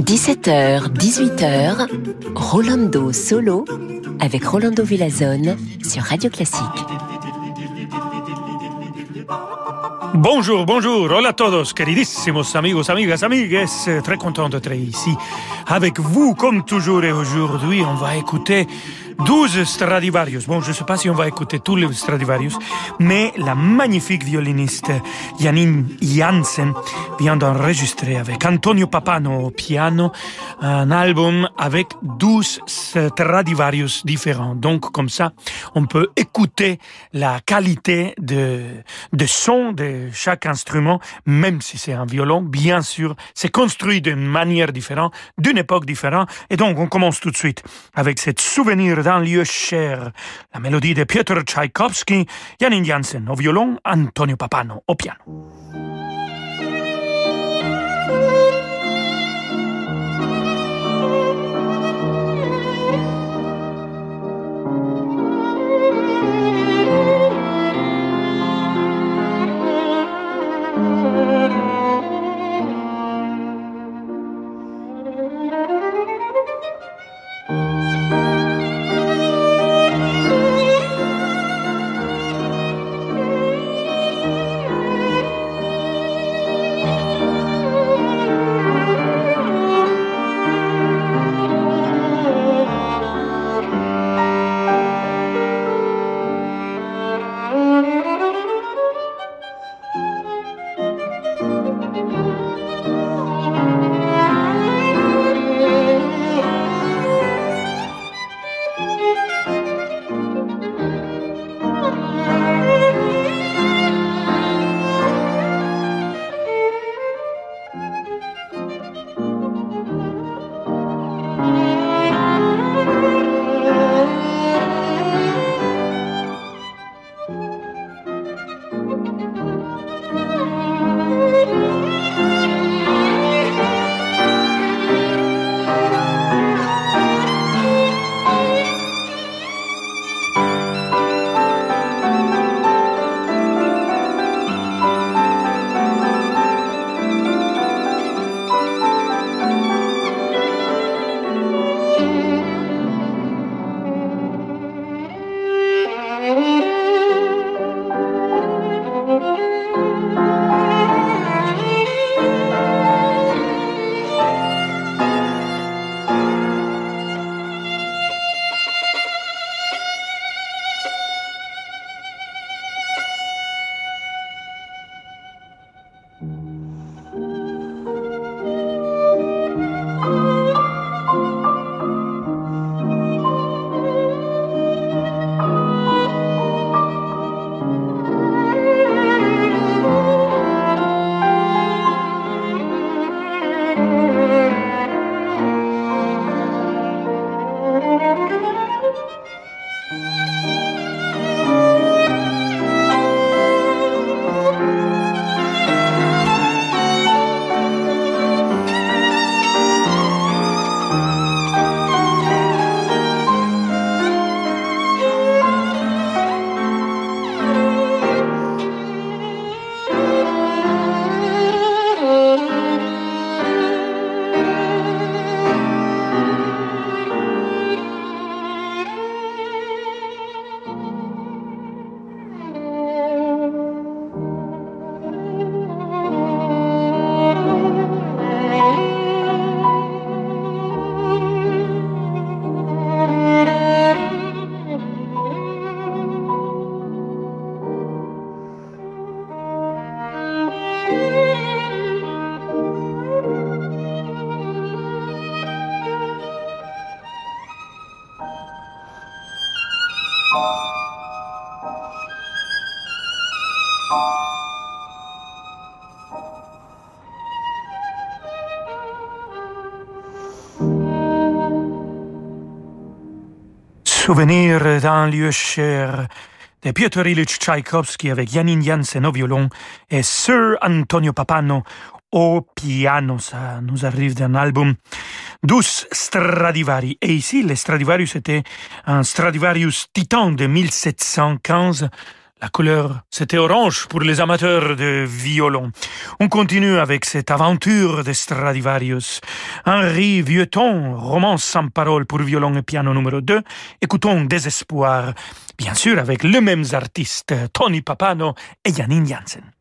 17h, 18h, Rolando Solo avec Rolando Villazone sur Radio Classique. Bonjour, bonjour, hola a todos, queridísimos amigos, amigas, amigues. Très content d'être ici avec vous, comme toujours. Et aujourd'hui, on va écouter 12 Stradivarius. Bon, je ne sais pas si on va écouter tous les Stradivarius, mais la magnifique violoniste Janine Janssen vient d'enregistrer avec Antonio Papano au piano un album avec 12 Stradivarius différents. Donc, comme ça, on peut écouter la qualité de, de son de chaque instrument, même si c'est un violon. Bien sûr, c'est construit d'une manière différente, d'une époque différente. Et donc, on commence tout de suite avec cette souvenir d'un lieu cher. La mélodie de Piotr Tchaïkovski, Janine Janssen au violon, Antonio Papano au piano. Souvenir d'un lieu cher de Piotr Ilyich Tchaïkovski avec Janine Janssen au violon et Sir Antonio Papano au piano. Ça nous arrive d'un album Douce Stradivari. Et ici, le Stradivarius était un Stradivarius Titan de 1715 La couleur, c'était orange pour les amateurs de violon. On continue avec cette aventure de Stradivarius. Henri Vieuxton, romance sans parole pour violon et piano numéro 2. Écoutons Désespoir, bien sûr avec les mêmes artistes, Tony Papano et Janine Janssen.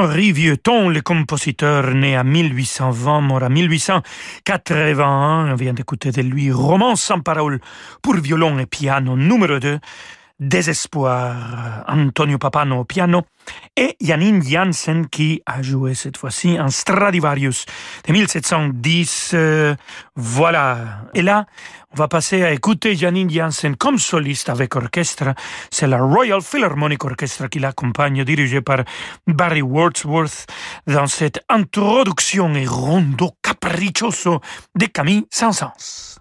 Henri Vieuxton, le compositeur né en 1820, mort en 1881, on vient d'écouter de lui Romance sans parole pour violon et piano numéro 2, Désespoir, Antonio Papano au piano, et Janine Janssen qui a joué cette fois-ci un Stradivarius de 1710. Euh, voilà. Et là, on va passer à écouter Janine Janssen comme soliste avec orchestre. C'est la Royal Philharmonic Orchestra qui l'accompagne, dirigée par Barry Wordsworth, dans cette introduction et rondo capriccioso de Camille Saint-Saëns.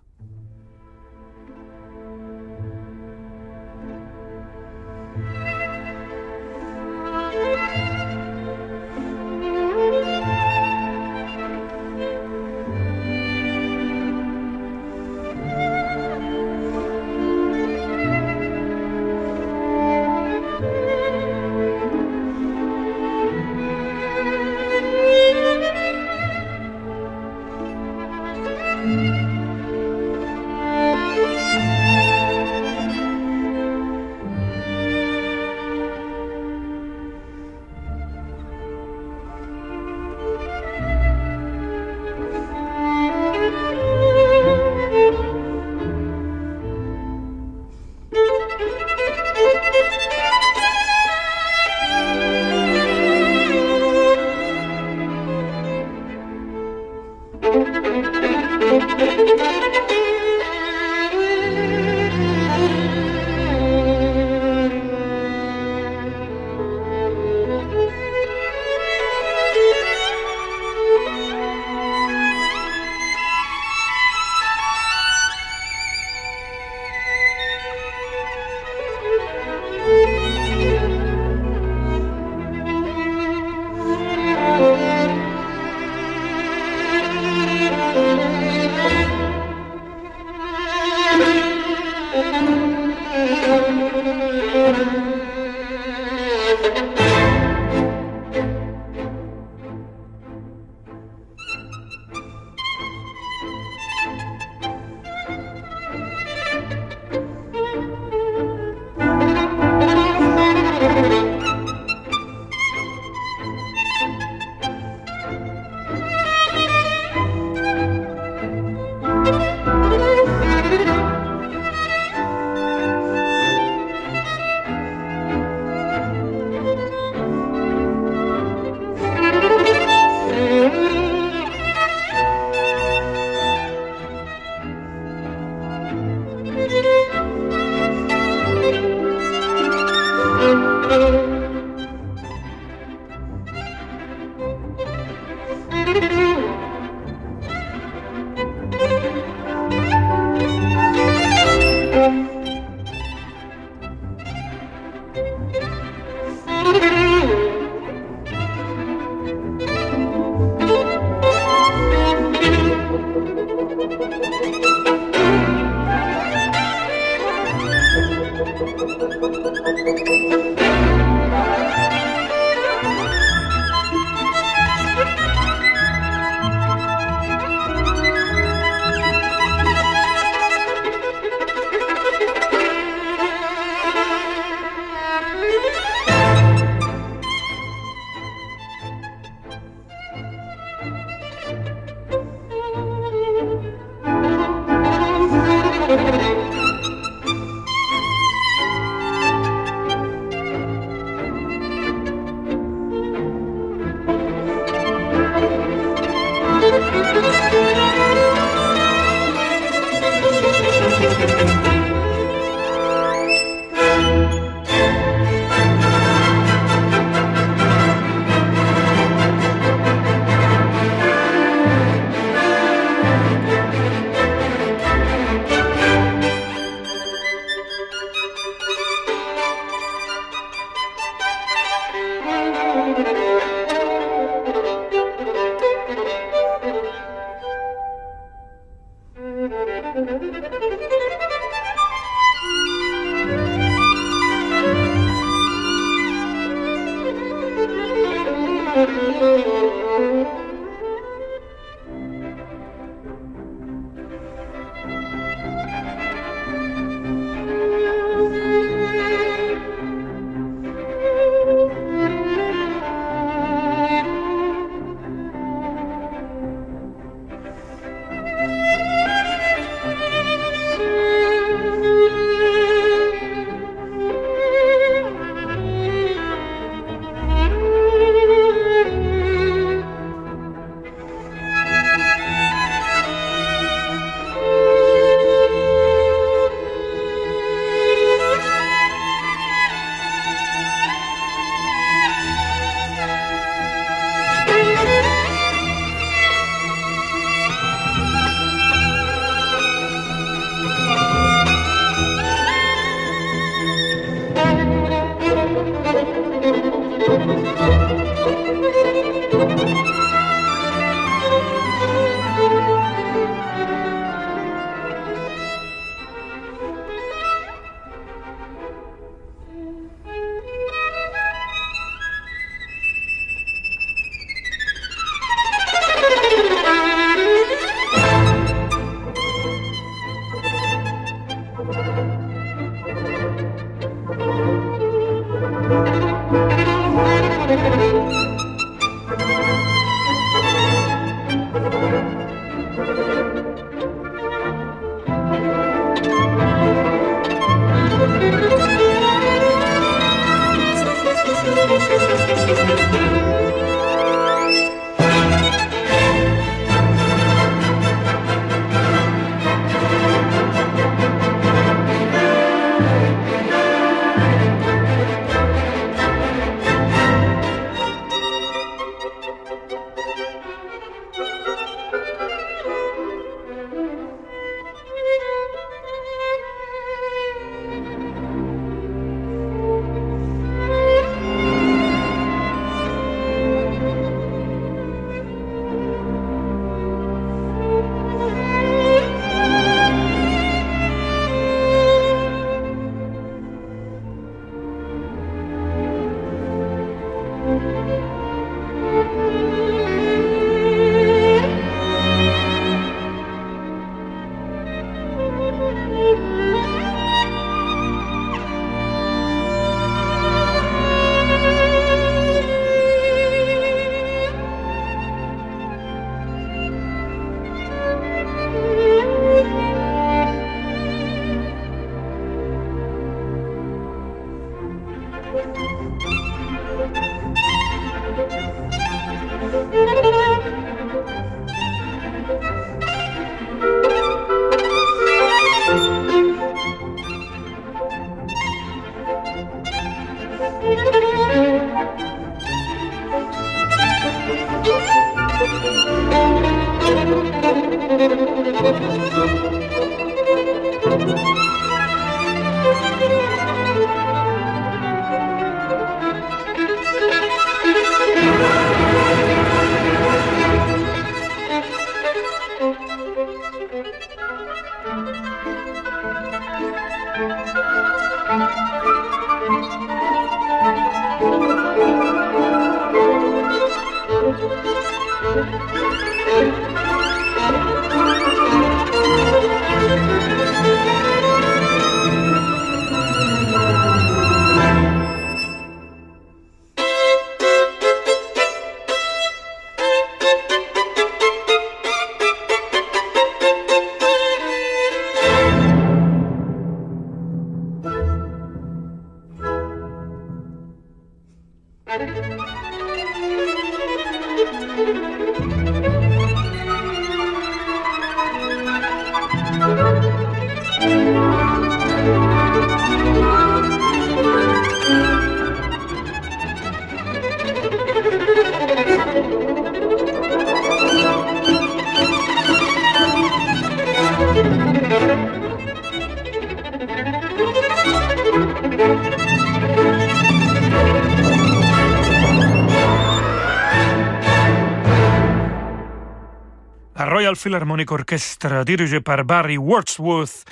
Philharmonic Orchestra dirigé par Barry Wordsworth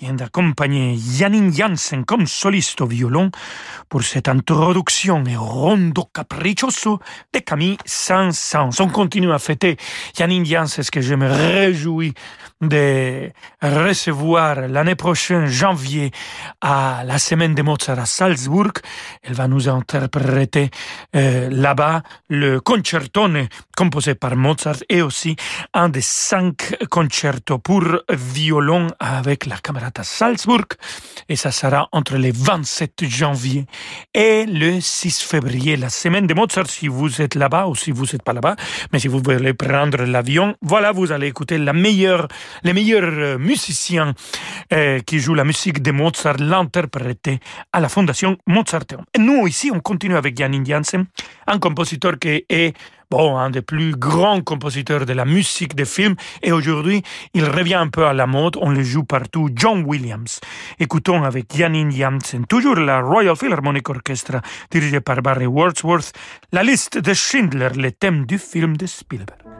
vient d'accompagner Janine Janssen comme soliste au violon pour cette introduction et rondo capriccioso de Camille Saint-Saëns. On continue à fêter Janine Janssen, ce que je me réjouis de recevoir l'année prochaine, janvier, à la semaine de Mozart à Salzburg. Elle va nous interpréter euh, là-bas le concertone composé par Mozart et aussi un des cinq concertos pour violon avec la camerata Salzburg. Et ça sera entre le 27 janvier et le 6 février, la semaine de Mozart, si vous êtes là-bas ou si vous n'êtes pas là-bas. Mais si vous voulez prendre l'avion, voilà, vous allez écouter la meilleure les meilleurs euh, musiciens euh, qui jouent la musique de Mozart l'interpréter à la Fondation Mozarteum. Et nous, ici, on continue avec Janine Janssen, un compositeur qui est bon, un des plus grands compositeurs de la musique de film, et aujourd'hui, il revient un peu à la mode, on le joue partout, John Williams. Écoutons avec Janine Janssen, toujours la Royal Philharmonic Orchestra, dirigée par Barry Wordsworth, la liste de Schindler, le thème du film de Spielberg.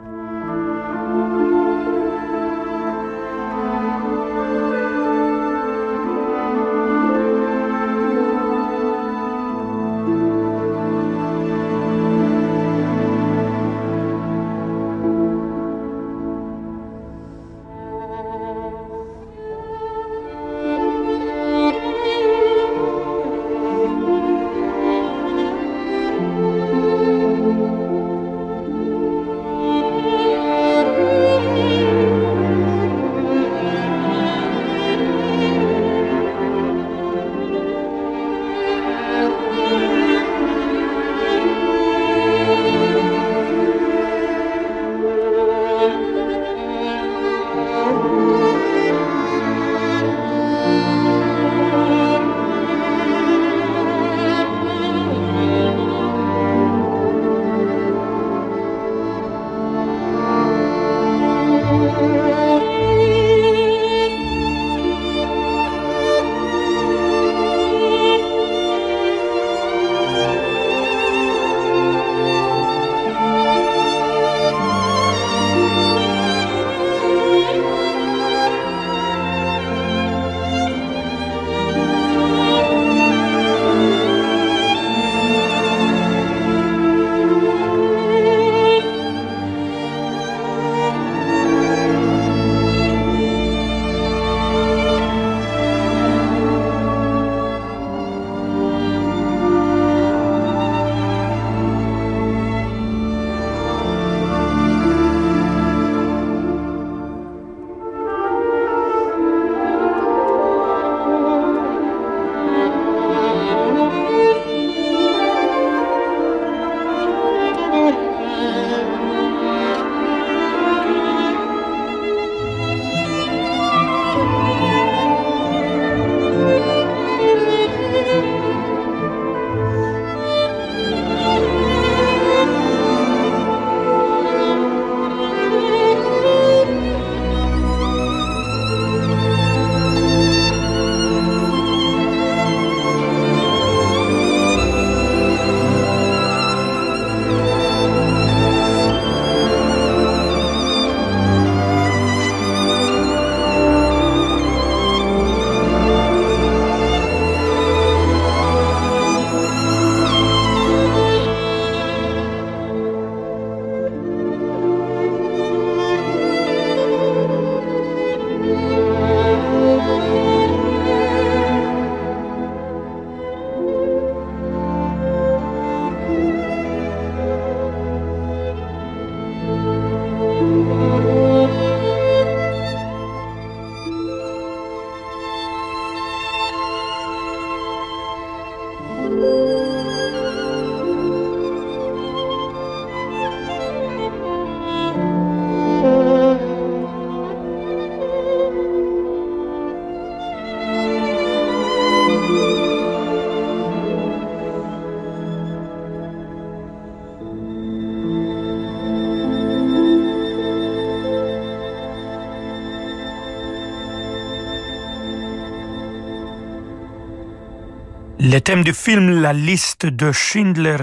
Le thème du film La liste de Schindler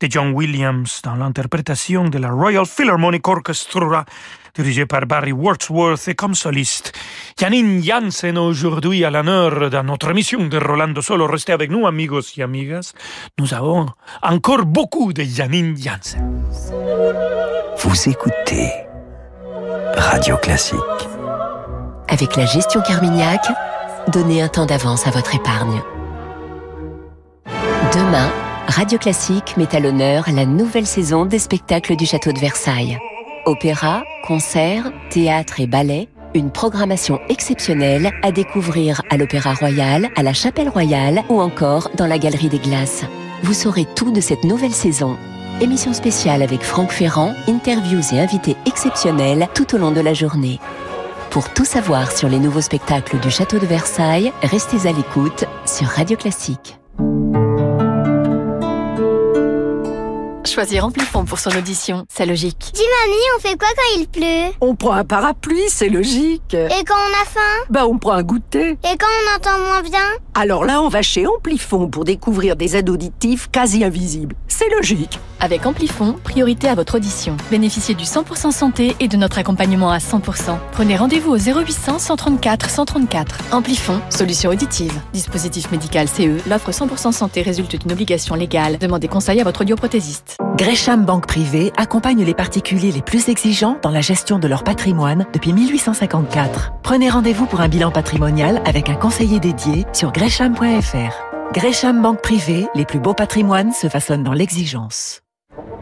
de John Williams dans l'interprétation de la Royal Philharmonic Orchestra dirigée par Barry Wordsworth et comme soliste. Janine Janssen aujourd'hui à l'honneur dans notre émission de Rolando Solo. Restez avec nous amigos et amigas. Nous avons encore beaucoup de Janine Janssen. Vous écoutez Radio Classique. Avec la gestion Carmignac, donnez un temps d'avance à votre épargne. Demain, Radio Classique met à l'honneur la nouvelle saison des spectacles du Château de Versailles. Opéra, concerts, théâtre et ballet, une programmation exceptionnelle à découvrir à l'Opéra Royal, à la Chapelle Royale ou encore dans la Galerie des Glaces. Vous saurez tout de cette nouvelle saison. Émission spéciale avec Franck Ferrand, interviews et invités exceptionnels tout au long de la journée. Pour tout savoir sur les nouveaux spectacles du Château de Versailles, restez à l'écoute sur Radio Classique. Choisir Amplifon pour son audition, c'est logique. Dis mamie, on fait quoi quand il pleut? On prend un parapluie, c'est logique. Et quand on a faim? Bah on prend un goûter. Et quand on entend moins bien? Alors là, on va chez Amplifon pour découvrir des aides auditives quasi invisibles. C'est logique. Avec Amplifon, priorité à votre audition. Bénéficiez du 100% santé et de notre accompagnement à 100%. Prenez rendez-vous au 0800 134 134. Amplifon, solution auditive. Dispositif médical CE, l'offre 100% santé résulte d'une obligation légale. Demandez conseil à votre audioprothésiste. Gresham Banque Privée accompagne les particuliers les plus exigeants dans la gestion de leur patrimoine depuis 1854. Prenez rendez-vous pour un bilan patrimonial avec un conseiller dédié sur gresham.fr. Gresham Banque Privée, les plus beaux patrimoines se façonnent dans l'exigence.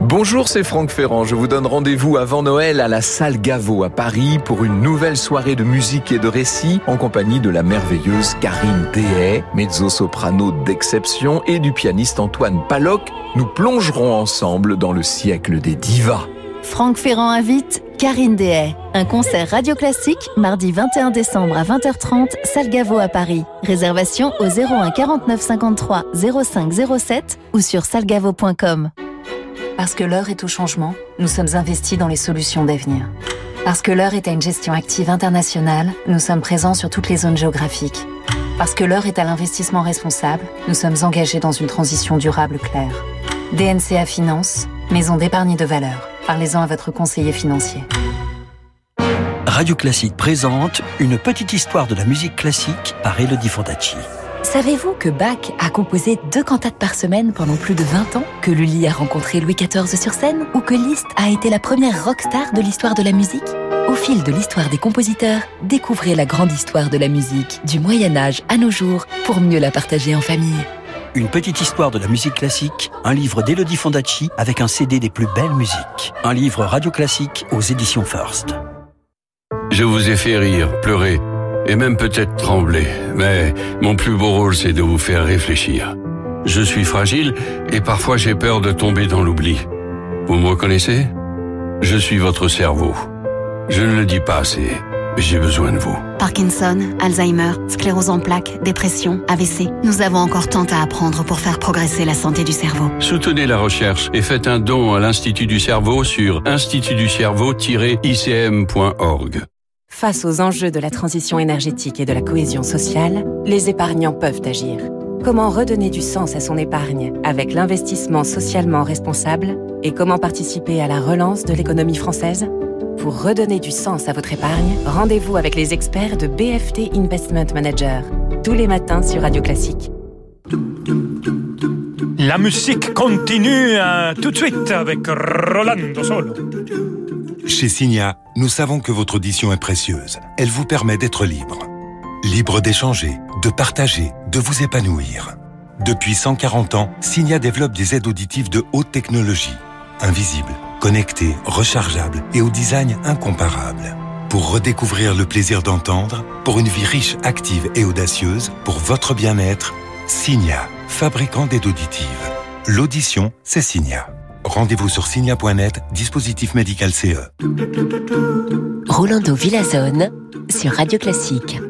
Bonjour, c'est Franck Ferrand. Je vous donne rendez-vous avant Noël à la salle Gaveau à Paris pour une nouvelle soirée de musique et de récits en compagnie de la merveilleuse Karine Dehay, mezzo-soprano d'exception, et du pianiste Antoine Paloc. Nous plongerons ensemble dans le siècle des divas. Franck Ferrand invite Karine Dehay. Un concert radio classique mardi 21 décembre à 20h30, salle à Paris. Réservation au 01 49 53 05 07 ou sur salgavo.com. Parce que l'heure est au changement, nous sommes investis dans les solutions d'avenir. Parce que l'heure est à une gestion active internationale, nous sommes présents sur toutes les zones géographiques. Parce que l'heure est à l'investissement responsable, nous sommes engagés dans une transition durable claire. DNCA Finance, maison d'épargne de valeur. Parlez-en à votre conseiller financier. Radio Classique présente Une petite histoire de la musique classique par Elodie Fondacci. Savez-vous que Bach a composé deux cantates par semaine pendant plus de 20 ans? Que Lully a rencontré Louis XIV sur scène? Ou que Liszt a été la première rockstar de l'histoire de la musique? Au fil de l'histoire des compositeurs, découvrez la grande histoire de la musique, du Moyen-Âge à nos jours, pour mieux la partager en famille. Une petite histoire de la musique classique, un livre d'Elodie Fondacci avec un CD des plus belles musiques. Un livre radio classique aux éditions First. Je vous ai fait rire, pleurer et même peut-être trembler, mais mon plus beau rôle c'est de vous faire réfléchir. Je suis fragile et parfois j'ai peur de tomber dans l'oubli. Vous me reconnaissez? Je suis votre cerveau. Je ne le dis pas assez, j'ai besoin de vous. Parkinson, Alzheimer, sclérose en plaques, dépression, AVC. Nous avons encore tant à apprendre pour faire progresser la santé du cerveau. Soutenez la recherche et faites un don à l'Institut du cerveau sur institutducerveau-icm.org. Face aux enjeux de la transition énergétique et de la cohésion sociale, les épargnants peuvent agir. Comment redonner du sens à son épargne avec l'investissement socialement responsable et comment participer à la relance de l'économie française? Pour redonner du sens à votre épargne, rendez-vous avec les experts de BFT Investment Manager, tous les matins sur Radio Classique. La musique continue euh, tout de suite avec Rolando Solo. Chez Signa, nous savons que votre audition est précieuse. Elle vous permet d'être libre. Libre d'échanger, de partager, de vous épanouir. Depuis 140 ans, Signa développe des aides auditives de haute technologie, invisibles, connectées, rechargeables et au design incomparable. Pour redécouvrir le plaisir d'entendre, pour une vie riche, active et audacieuse, pour votre bien-être, Signa, fabricant d'aides auditives. L'audition, c'est Signa. Rendez-vous sur signa.net, dispositif médical CE. Rolando Villazone sur Radio Classique.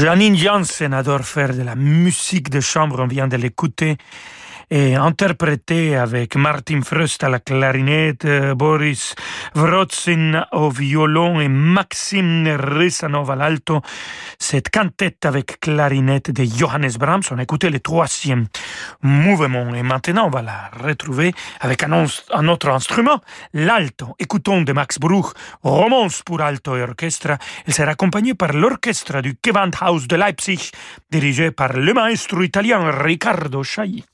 Janine Janssen adore faire de la musique de chambre, on vient de l'écouter et interprété avec Martin Fröst à la clarinette, Boris Vrotzin au violon et Maxime Risanov à l'alto. Cette quintette avec clarinette de Johannes Brahms, on a écouté le troisième mouvement et maintenant on va la retrouver avec un, un autre instrument, l'alto. Écoutons de Max Bruch, Romance pour alto et orchestre. Elle sera accompagnée par l'orchestre du Gewandhaus de Leipzig, dirigé par le maestro italien Riccardo Chailly.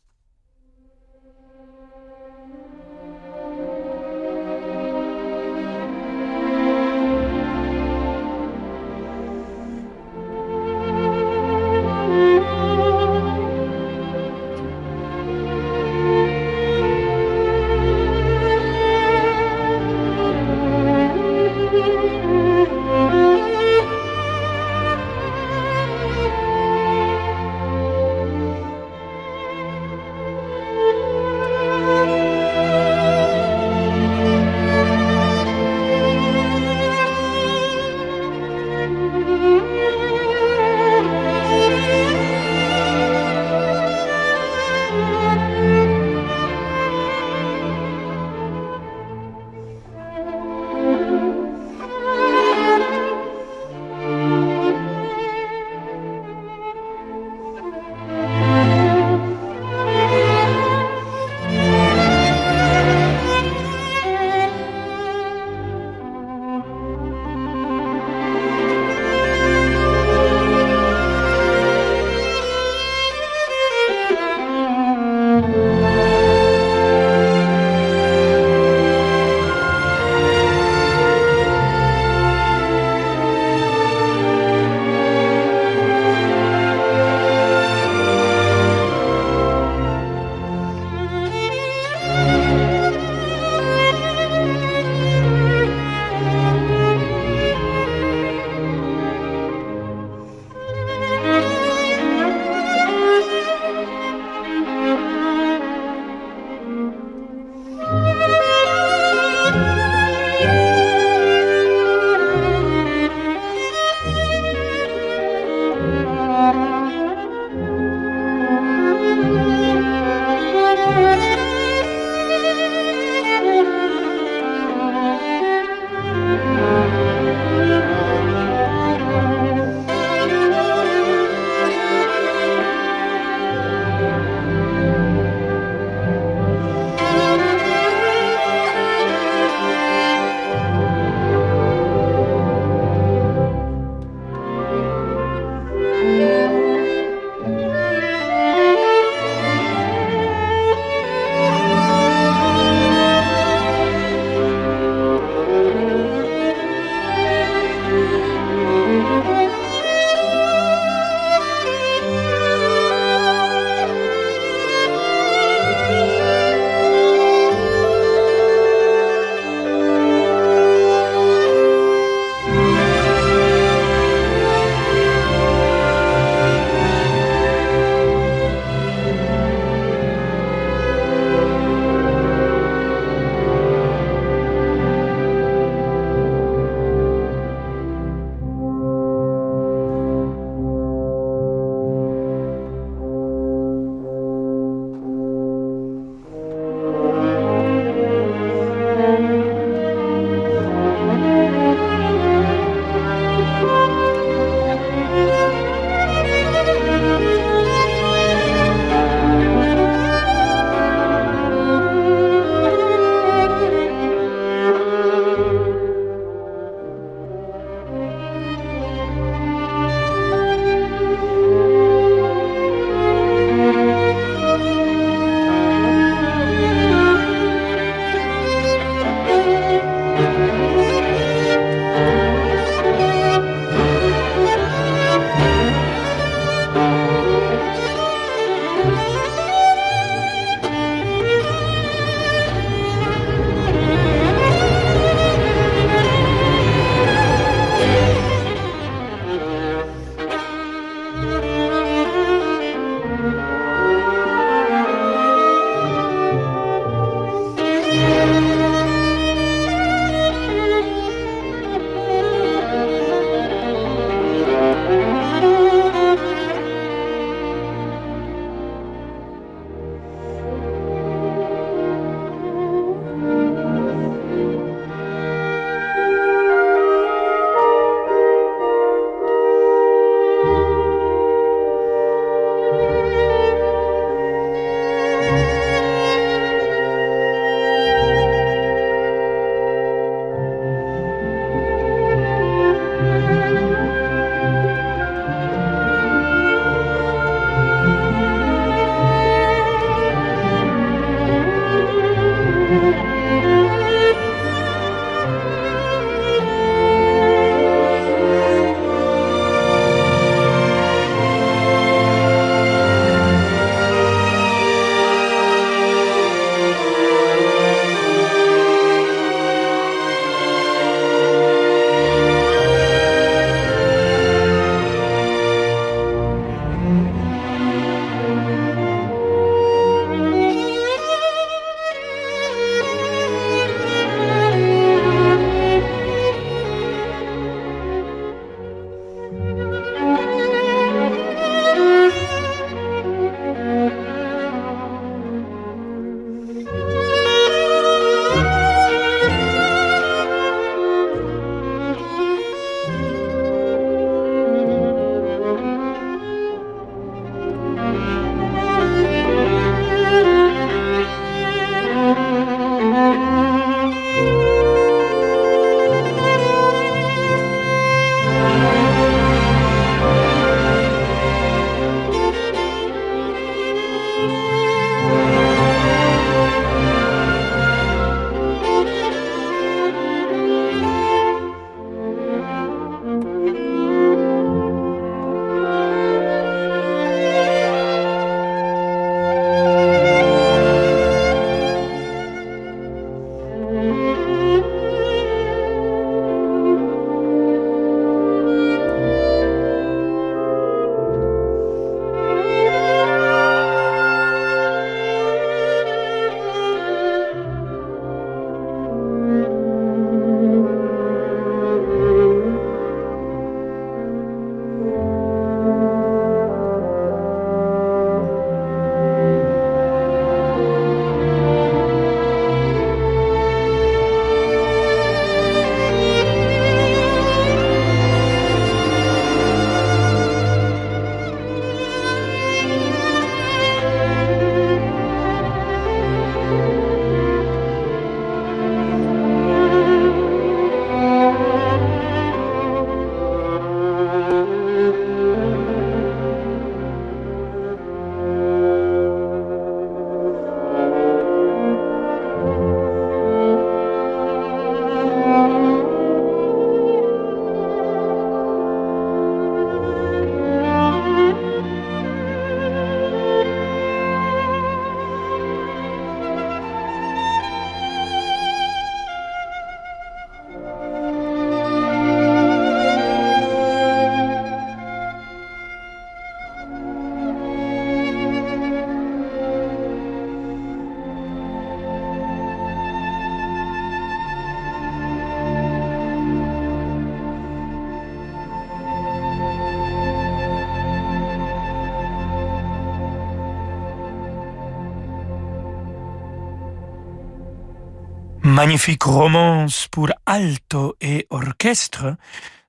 Magnifique romance pour alto et orchestre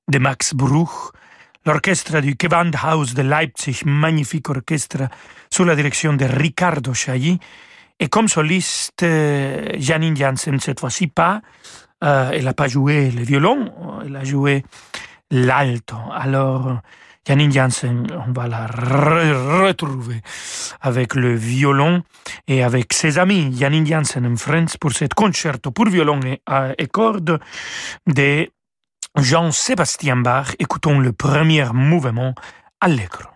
de Max Bruch, l'orchestre du Gewandhaus de Leipzig, magnifique orchestre sous la direction de Riccardo Chailly, et comme soliste, euh, Janine Janssen, cette fois-ci pas, euh, elle n'a pas joué le violon, elle a joué l'alto. Alors, Janine Janssen, on va la retrouver avec le violon et avec ses amis Janine Janssen en France pour cet concerto pour violon et, euh, et cordes de Jean-Sébastien Bach. Écoutons le premier mouvement Allegro.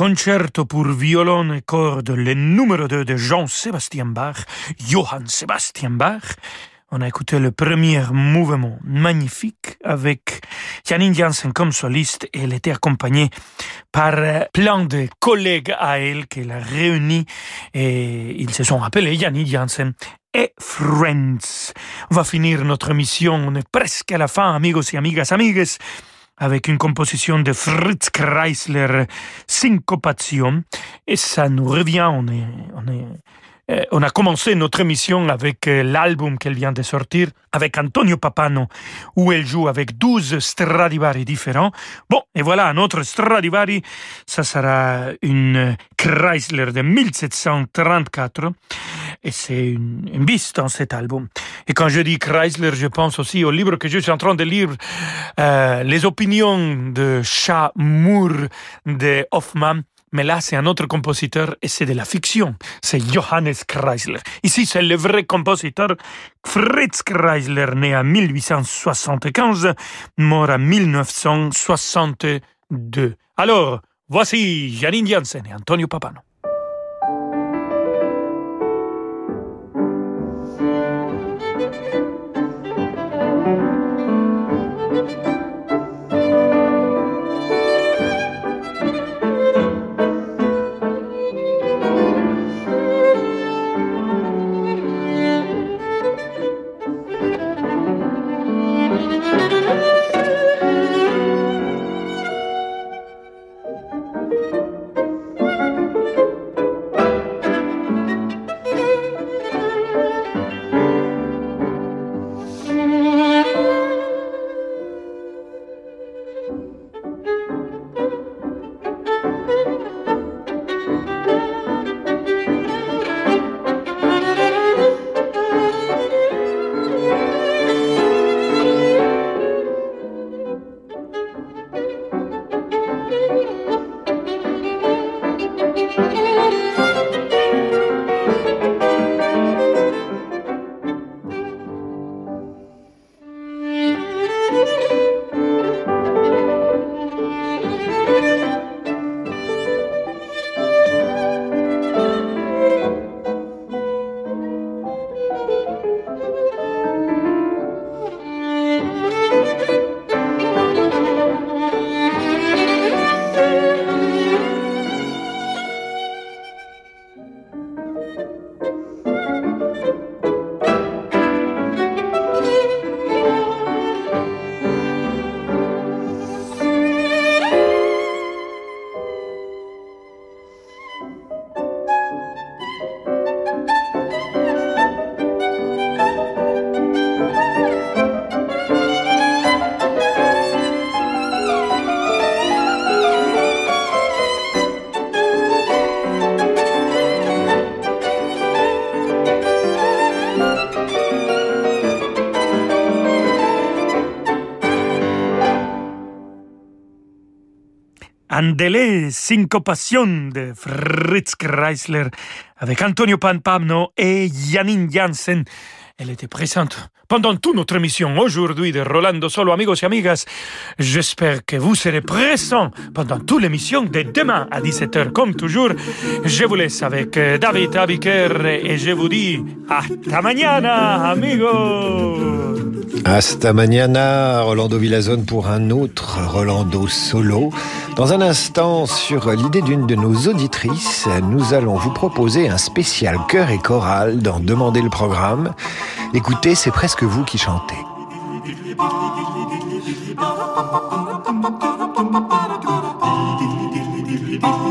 Concerto pour violon et cordes, le numéro 2 de Jean-Sébastien Bach, Johann Sebastian Bach. On a écouté le premier mouvement magnifique avec Janine Janssen comme soliste et elle était accompagnée par plein de collègues à elle qu'elle a réunis et ils se sont appelés Janine Janssen et Friends. On va finir notre mission, on est presque à la fin, amigos et amigas, amigues, avec une composition de Fritz Kreisler, Syncopation, et ça nous revient, on est, euh, on a commencé notre émission avec euh, l'album qu'elle vient de sortir, avec Antonio Papano, où elle joue avec 12 Stradivari différents. Bon, et voilà, un autre Stradivari, ça sera une Chrysler de 1734, et c'est une, une dans cet album. Et quand je dis Chrysler, je pense aussi au livre que je suis en train de lire, euh, Les opinions de Chat de Hoffman, mais là, c'est un autre compositeur et c'est de la fiction. C'est Johannes Kreisler. Ici, c'est le vrai compositeur Fritz Kreisler, né en 1875, mort en 1962. Alors, voici Janine Janssen et Antonio Papano. Andele Syncopation de Fritz Kreisler avec Antonio Panpamno et Janine Janssen. Elle était présente pendant toute notre émission aujourd'hui de Rolando Solo, amigos et amigas. J'espère que vous serez présents pendant toute l'émission de demain à 17h comme toujours. Je vous laisse avec David Abiker et je vous dis hasta mañana, amigos. Hasta mañana, Rolando Villazone pour un autre Rolando Solo. Dans un instant, sur l'idée d'une de nos auditrices, nous allons vous proposer un spécial chœur et chorale dans Demander le programme. Écoutez, c'est presque vous qui chantez.